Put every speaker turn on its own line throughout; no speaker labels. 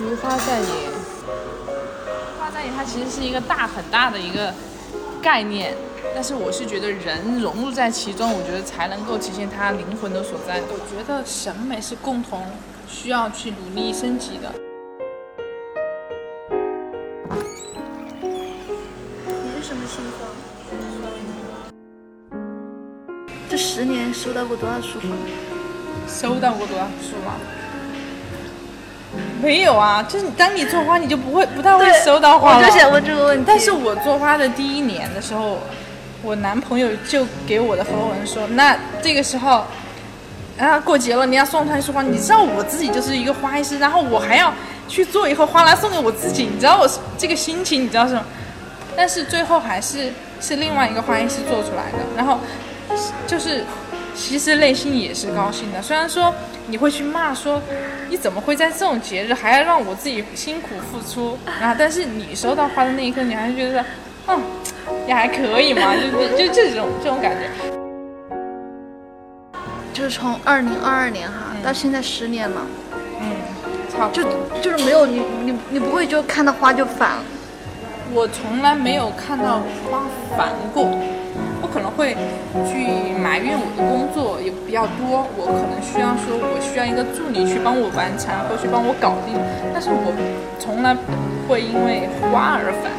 如花在野，花在野它其实是一个大很大的一个概念，但是我是觉得人融入在其中，我觉得才能够体现他灵魂的所在。我觉得审美是共同需要去努力升级的。
你是什么星座？这十年收到过多少束花？
收到过多少束啊？没有啊，就是当你做花，你就不会不太会收到花了。
我就想问这个问题。
但是我做花的第一年的时候，我男朋友就给我的合伙人说，那这个时候，啊过节了，你要送他一束花，你知道我自己就是一个花艺师，然后我还要去做一盒花来送给我自己，你知道我这个心情，你知道是吗？但是最后还是是另外一个花艺师做出来的，然后就是 其实内心也是高兴的，虽然说你会去骂说你怎么会在这种节日还要让我自己辛苦付出？啊，但是你收到花的那一刻，你还是觉得嗯也还可以嘛，就就就这种这种感觉。
就是从二零二二年哈、到现在十年了，
嗯，差不
就
多。
就是没有你你你不会就看到花就烦，
我从来没有看到花烦过，我可能会去埋怨我的工作也比较多，我可能需要说我需要一个助理去帮我完成或去帮我搞定，但是我从来不会因为花而烦。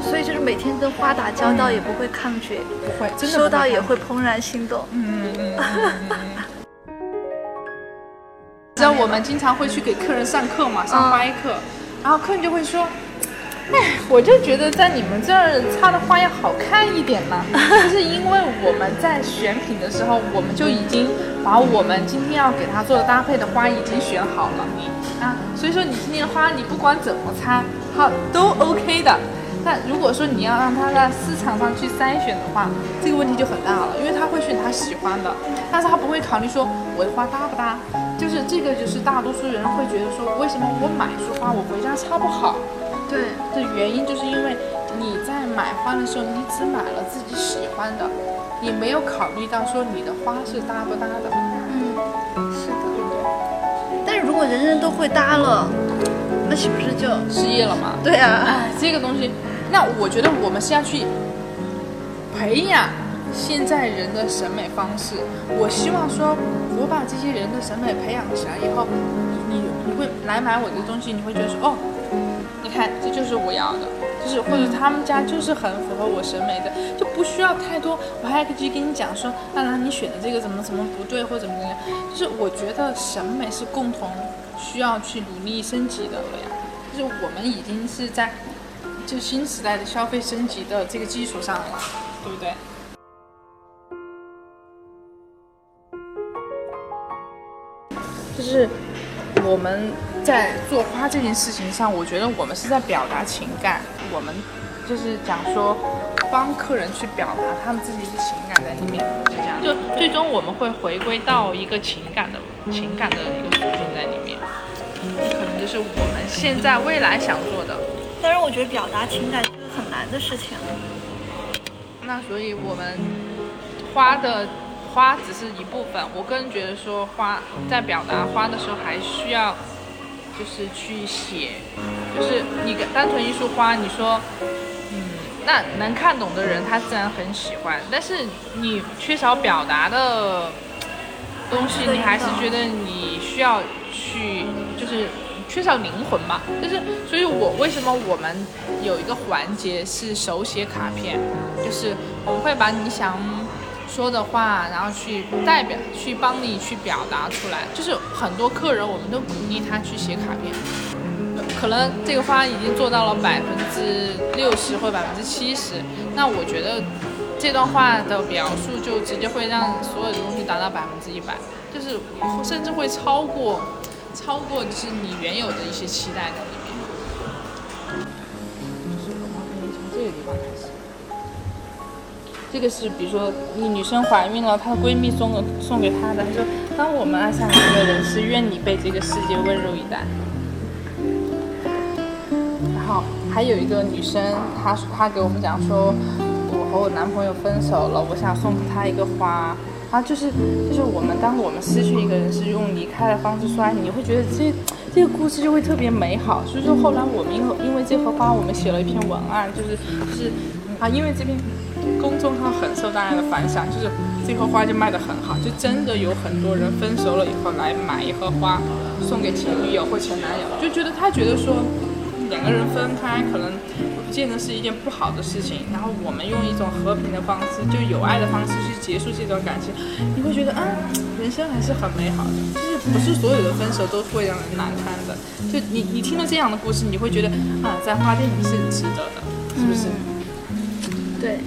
所以就是每天跟花打交道也不会抗拒，
不会，真的
收到也
会
会怦然心动。
嗯嗯嗯嗯嗯嗯。知道我们经常会去给客人上课嘛，上花艺课，然后客人就会说。哎，我就觉得在你们这儿插的花要好看一点嘛，就是因为我们在选品的时候，我们就已经把我们今天要给它做的搭配的花已经选好了啊，所以说你今天的花你不管怎么插，好都 OK 的。但如果说你要让他在市场上去筛选的话，这个问题就很大了，因为他会选他喜欢的，但是他不会考虑说我的花搭不搭，就是这个就是大多数人会觉得说，为什么我买束花我回家插不好？
对，
的原因就是因为你在买花的时候，你只买了自己喜欢的，你没有考虑到说你的花是搭不搭的。
嗯，是的。但是如果人人都会搭了，那岂不是就
失业了吗？
对啊？
哎，这个东西，那我觉得我们是要去培养现在人的审美方式。我希望说，我把这些人的审美培养起来以后，你你你会来买我的东西，你会觉得说，哦，你看这就是我要的，就是或者他们家就是很符合我审美的，就不需要太多。我还可以跟你讲说，啊，那你选的这个怎么怎么不对，或者怎么怎么样。就是我觉得审美是共同需要去努力升级的了呀。就是我们已经是在就新时代的消费升级的这个基础上了，对不对？就是我们在做花这件事情上，我觉得我们是在表达情感，我们就是讲说帮客人去表达他们自己的情感在里面，是这样。就最终我们会回归到一个情感的情感的一个属性在里面，可能就是我们现在未来想做的。
但是我觉得表达情感是个很难的事情。
那所以我们花的花只是一部分，我个人觉得说花在表达花的时候还需要就是去写，就是你单纯一束花，你说嗯，那能看懂的人他自然很喜欢，但是你缺少表达的东西，你还是觉得你需要去就是。缺少灵魂嘛，就是，所以我为什么我们有一个环节是手写卡片，就是我们会把你想说的话，然后去代表，去帮你去表达出来。就是很多客人，我们都鼓励他去写卡片，可能这个花已经做到了百分之六十或百分之七十，那我觉得这段话的表述就直接会让所有的东西达到百分之一百，就是甚至会超过。超过就是你原有的一些期待在里面。就是我们可以从这个地方开始。这个是比如说你女生怀孕了，她的闺蜜送了送给她的，她说：“当我们爱上一个人是，愿你被这个世界温柔以待。”然后还有一个女生，她她给我们讲说：“我和我男朋友分手了，我想送给他一个花。”啊，就是就是我们当我们失去一个人是用离开的方式说爱你，你会觉得这这个故事就会特别美好。所以说后来我们因为因为这盒花，我们写了一篇文案，就是就是啊，因为这篇公众号很受大家的反响，就是这棵花就卖得很好，就真的有很多人分手了以后来买一盒花送给前女友或前男友，就觉得他觉得说两个人分开可能不见得是一件不好的事情，然后我们用一种和平的方式，就有爱的方式去结束这段感情，你会觉得啊，人生还是很美好的，就是不是所有的分手都会让人难堪的，就你你听了这样的故事，你会觉得啊，在花店里是值得的，是不是？
对，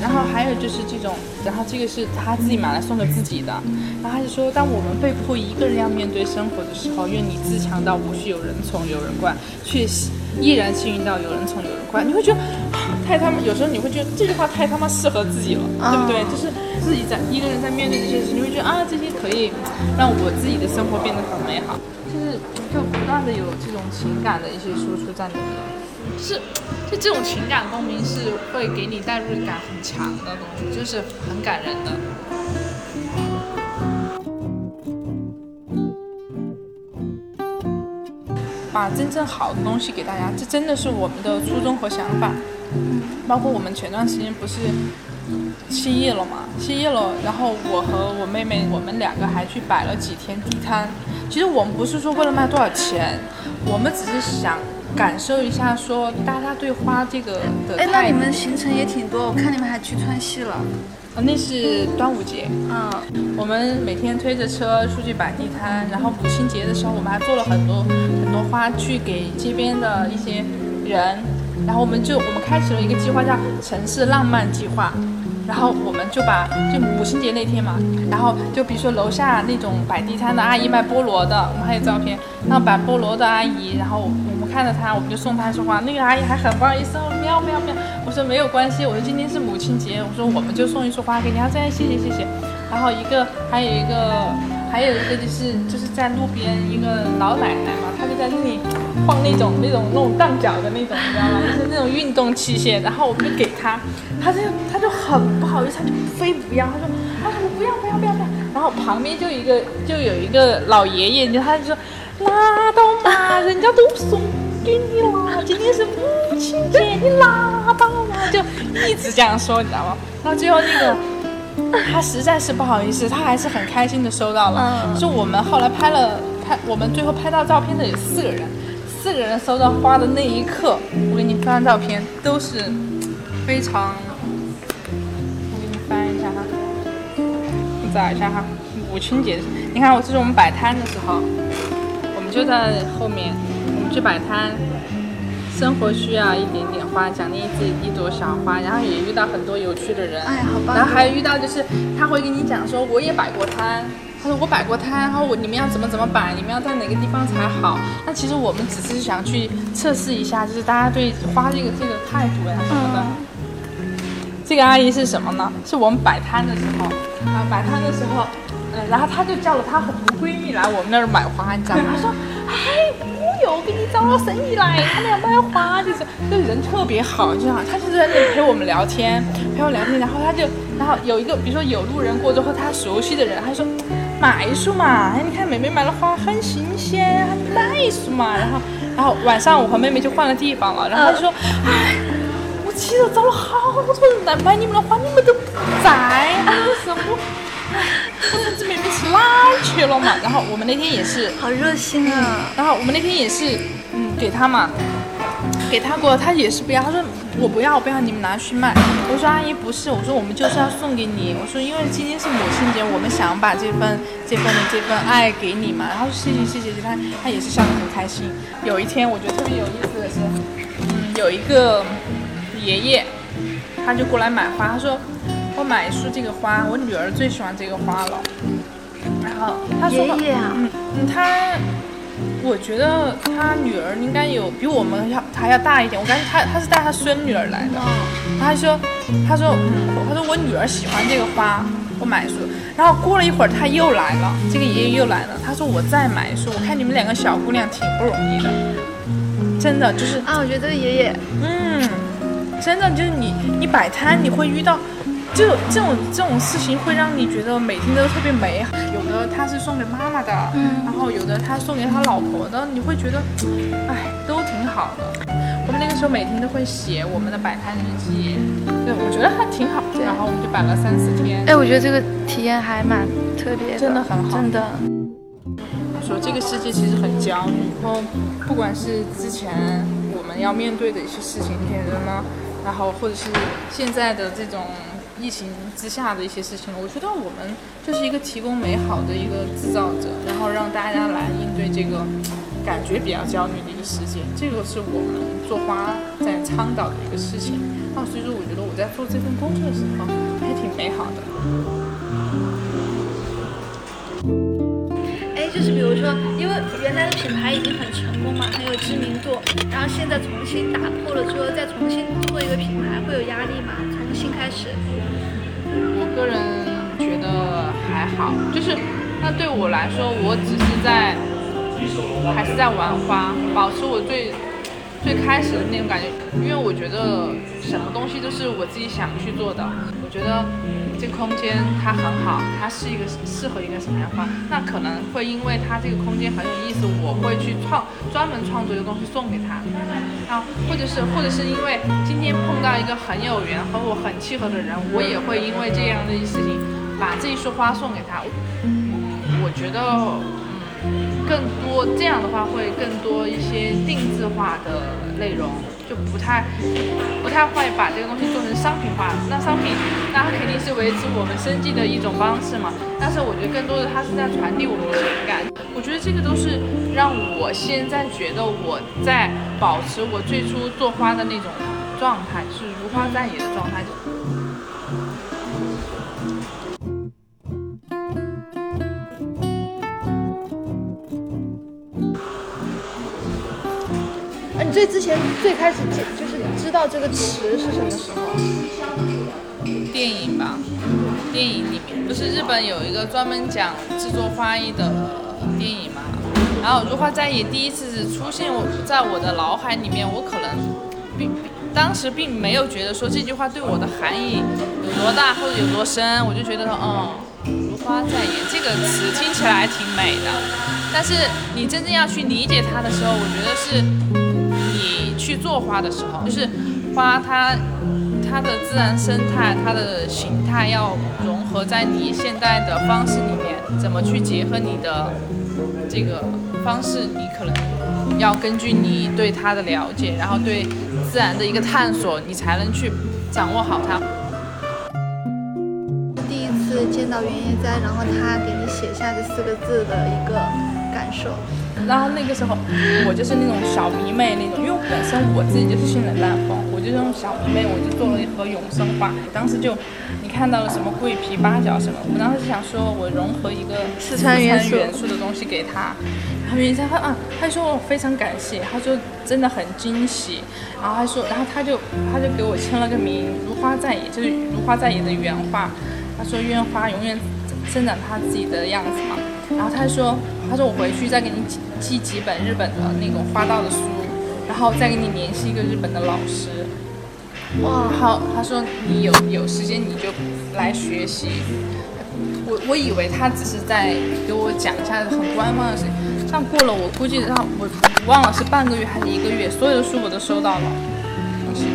然后还有就是这种，然后这个是他自己买来送给自己的，然后他就说，当我们被迫一个人要面对生活的时候，愿你自强到无需有人宠有人惯，却依然幸运到有人宠有人惯。你会觉得太他妈，有时候你会觉得这句话太他妈适合自己了，对不对？就是自己在一个人在面对这些事情，你会觉得啊，这些可以让我自己的生活变得很美好，就是就不断的有这种情感的一些输出在里面。是，就这种情感共鸣是会给你代入感很强的东西，就是很感人的。把真正好的东西给大家，这真的是我们的初衷和想法。包括我们前段时间不是歇业了嘛，歇业了，然后我和我妹妹，我们两个还去摆了几天地摊。其实我们不是说为了卖多少钱，我们只是想。感受一下，说大家对花这个的
哎，那你们行程也挺多，我看你们还去川西了。
啊，那是端午节。
嗯，
我们每天推着车出去摆地摊，然后母亲节的时候，我们还做了很多很多花去给街边的一些人。然后我们就我们开启了一个计划，叫城市浪漫计划。然后我们就把就母亲节那天嘛，然后就比如说楼下那种摆地摊的阿姨卖菠萝的，我们还有照片。然后摆菠萝的阿姨，然后看着他，我们就送他一束花。那个阿姨还很不好意思，哦，喵喵喵。我说没有关系，我说今天是母亲节，我说我们就送一束花给你。她说谢谢谢谢。然后一个还有一个还有一个就是就是在路边一个老奶奶嘛，她就在那里晃那种那种那种荡脚的那种，你知道吗？就是那种运动器械。然后我们就给她，她就她就很不好意思，她就非不要，她说她说我不要不要不要不要。然后旁边就一个就有一个老爷爷，就他就说拉倒嘛，人家都送给你了，今天是母亲节，你拉倒吧，就一直这样说，你知道吗？然后最后那个。他实在是不好意思，他还是很开心的收到了。就我们后来拍了拍，我们最后拍到照片的有四个人，四个人收到花的那一刻，我给你翻照片，都是非常。我给你翻一下哈，你找一下哈，母亲节，你看我这是我们摆摊的时候，我们就在后面，去摆摊。生活需要一点点花，奖励自己一朵小花，然后也遇到很多有趣的人，
哎，好棒！
然后还有遇到就是他会跟你讲说，我也摆过摊，他说我摆过摊，然后我你们要怎么怎么摆，你们要在哪个地方才好？那其实我们只是想去测试一下，就是大家对花这个这个态度呀什么的。这个阿姨是什么呢？是我们摆摊的时候啊，摆摊的时候，嗯，然后她就叫了她很多闺蜜来我们那儿买花，你知道吗？她说，哎。又给你找了生意来，他们要买花，就是这人特别好，就好，他就在那里陪我们聊天，陪我聊天，然后他就，然后有一个，比如说有路人过之后，他熟悉的人，他说买一束嘛，哎，你看妹妹买了花很新鲜，买一束嘛，然后，然后晚上我和妹妹就换了地方了，然后他就说，哎，我其实找了好多人来买你们的花，你们都不在，为什么？这妹妹是哪儿去了嘛？然后我们那天也是，
好热心啊。
然后我们那天也是，嗯，给他嘛，给他过，他也是不要。他说我不要，我不要，你们拿去卖。我说阿姨不是，我说我们就是要送给你。我说因为今天是母亲节，我们想把这份这份的这份爱给你嘛。然后谢谢谢谢谢，他他也是笑得很开心。有一天我觉得特别有意思的是，嗯，有一个爷爷，他就过来买花，他说。我买一束这个花，我女儿最喜欢这个花了。然后他说：“
爷爷啊，
嗯嗯，他，我觉得他女儿应该有比我们要还要大一点。我感觉他他是带他孙女儿来的。他说，他说，嗯，他说我女儿喜欢这个花，我买一束。然后过了一会儿他又来了，这个爷爷又来了。他说我再买一束，我看你们两个小姑娘挺不容易的，真的就是
啊，我觉得爷爷，
嗯，真的就是你你摆摊你会遇到。就这种这种事情会让你觉得每天都特别美好。有的他是送给妈妈的，
嗯
然后有的他送给他老婆的，你会觉得，哎，都挺好的。我们那个时候每天都会写我们的摆摊日记，对，我觉得还挺好。
的
然后我们就摆了三四天。
哎，我觉得这个体验还蛮特别的，
真的很好
真的。
说这个世界其实很焦虑，然后不管是之前我们要面对的一些事情，点人呢，然后或者是现在的这种疫情之下的一些事情，我觉得我们就是一个提供美好的一个制造者，然后让大家来应对这个感觉比较焦虑的一个世界，这个是我们做花在倡导的一个事情。啊，所以说我觉得我在做这份工作的时候还挺美好的。
就是比如说，因为原来的品牌已经很成功嘛，很有知名度，然后现在重新打破了之后，再重新做一个品牌，会有压力吗？重新开始。
我个人觉得还好，就是那对我来说，我只是在还是在玩花，保持我最最开始的那种感觉，因为我觉得什么东西都是我自己想去做的。我觉得这空间它很好，它是一个适合一个什么样的花，那可能会因为它这个空间很有意思，我会去创专门创作一个东西送给他，啊，或者是或者是因为今天碰到一个很有缘和我很契合的人，我也会因为这样的一事情把这一束花送给他。我觉得，更多这样的话会更多一些定制化的内容，就不太不太会把这个东西做成商品化。那商品，那它肯定是维持我们生计的一种方式嘛。但是我觉得更多的它是在传递我们的情感。我觉得这个都是让我现在觉得我在保持我最初做花的那种状态，是如花在野的状态。
最之前最开始接就是知道这个词是什么时候？
电影吧，电影里面不是日本有一个专门讲制作花艺的电影嘛？然后如花在野第一次出现我在我的脑海里面，我可能并当时并没有觉得说这句话对我的含义有多大或者有多深，我就觉得说，嗯，如花在野这个词听起来挺美的，但是你真正要去理解它的时候，我觉得是去做花的时候，就是花它它的自然生态、它的形态要融合在你现代的方式里面，怎么去结合你的这个方式，你可能要根据你对它的了解，然后对自然的一个探索，你才能去掌握好它。
第一次见到原野哉，然后他给你写下这四个字的一个感受。
然后那个时候，我就是那种小迷妹那种，因为本身我自己就是性冷淡风，我就那种小迷妹，我就做了一盒永生花。当时就你看到了什么桂皮、八角什么，我当时就想说我融合一个
四川元素
的东西给他。然后原生他啊，他说我非常感谢，他说真的很惊喜。然后他说，然后他就他就给我签了个名，如花在野，就是如花在野的原话。他说愿花永远生长它自己的样子嘛。然后他说，他说我回去再给你寄寄几本日本的那种花道的书，然后再给你联系一个日本的老师。哇，好，他说你有有时间你就来学习。我我以为他只是在给我讲一下很官方的事情，但过了我估计让我我忘了是半个月还是一个月，所有的书我都收到了。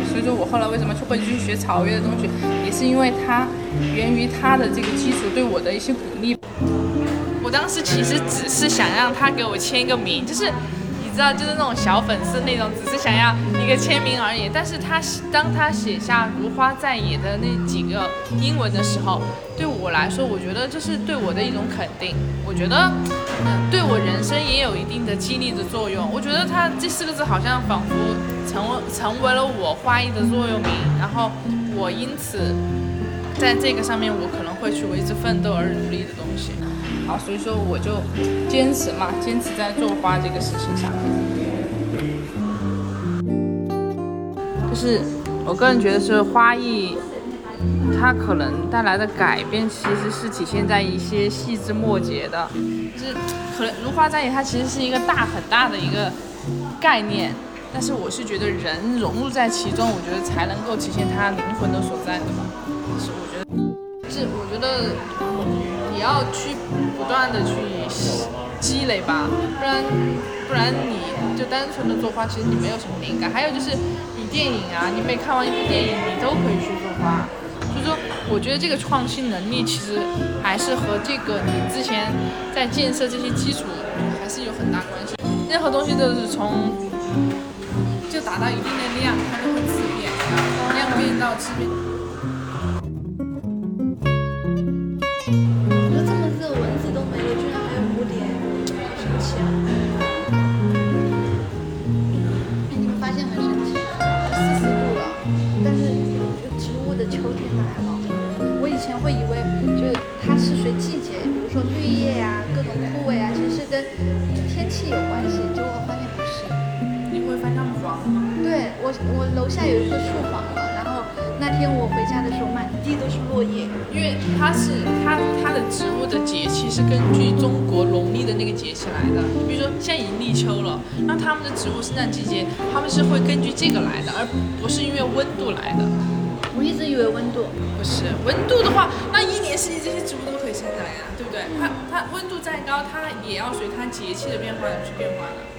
所以说我后来为什么会去学草约的东西，也是因为他源于他的这个基础对我的一些鼓励。我当时其实只是想让他给我签一个名，就是你知道，就是那种小粉丝那种，只是想要一个签名而已。但是他当他写下“如花在野”的那几个英文的时候，对我来说，我觉得这是对我的一种肯定。我觉得，嗯，对我人生也有一定的激励的作用。我觉得他这四个字好像仿佛成为成为了我花艺的座右铭，然后我因此在这个上面，我可能会去为之奋斗而努力的东西。好，所以说我就坚持嘛，坚持在做花这个事情上。就是我个人觉得是花艺，它可能带来的改变，其实是体现在一些细枝末节的。就是可能如花在野，它其实是一个大很大的一个概念，但是我是觉得人融入在其中，我觉得才能够体现它灵魂的所在的吧。是我觉得，你要去不断的去积累吧，不然不然你就单纯的做花，其实你没有什么灵感。还有就是你电影啊，你每看完一部电影，你都可以去做花。所以说，我觉得这个创新能力其实还是和这个你之前在建设这些基础还是有很大关系。任何东西都是从就达到一定的量，它就会质变，量变到质变。
的那
个节气来的。你比如说现在已经立秋了，那他们的植物生长季节，他们是会根据这个来的，而不是因为温度来的。
我一直以为温度，
不是温度的话，那一年四季这些植物都可以生长呀，对不对？它它温度再高，它也要随它节气的变化而去变化的。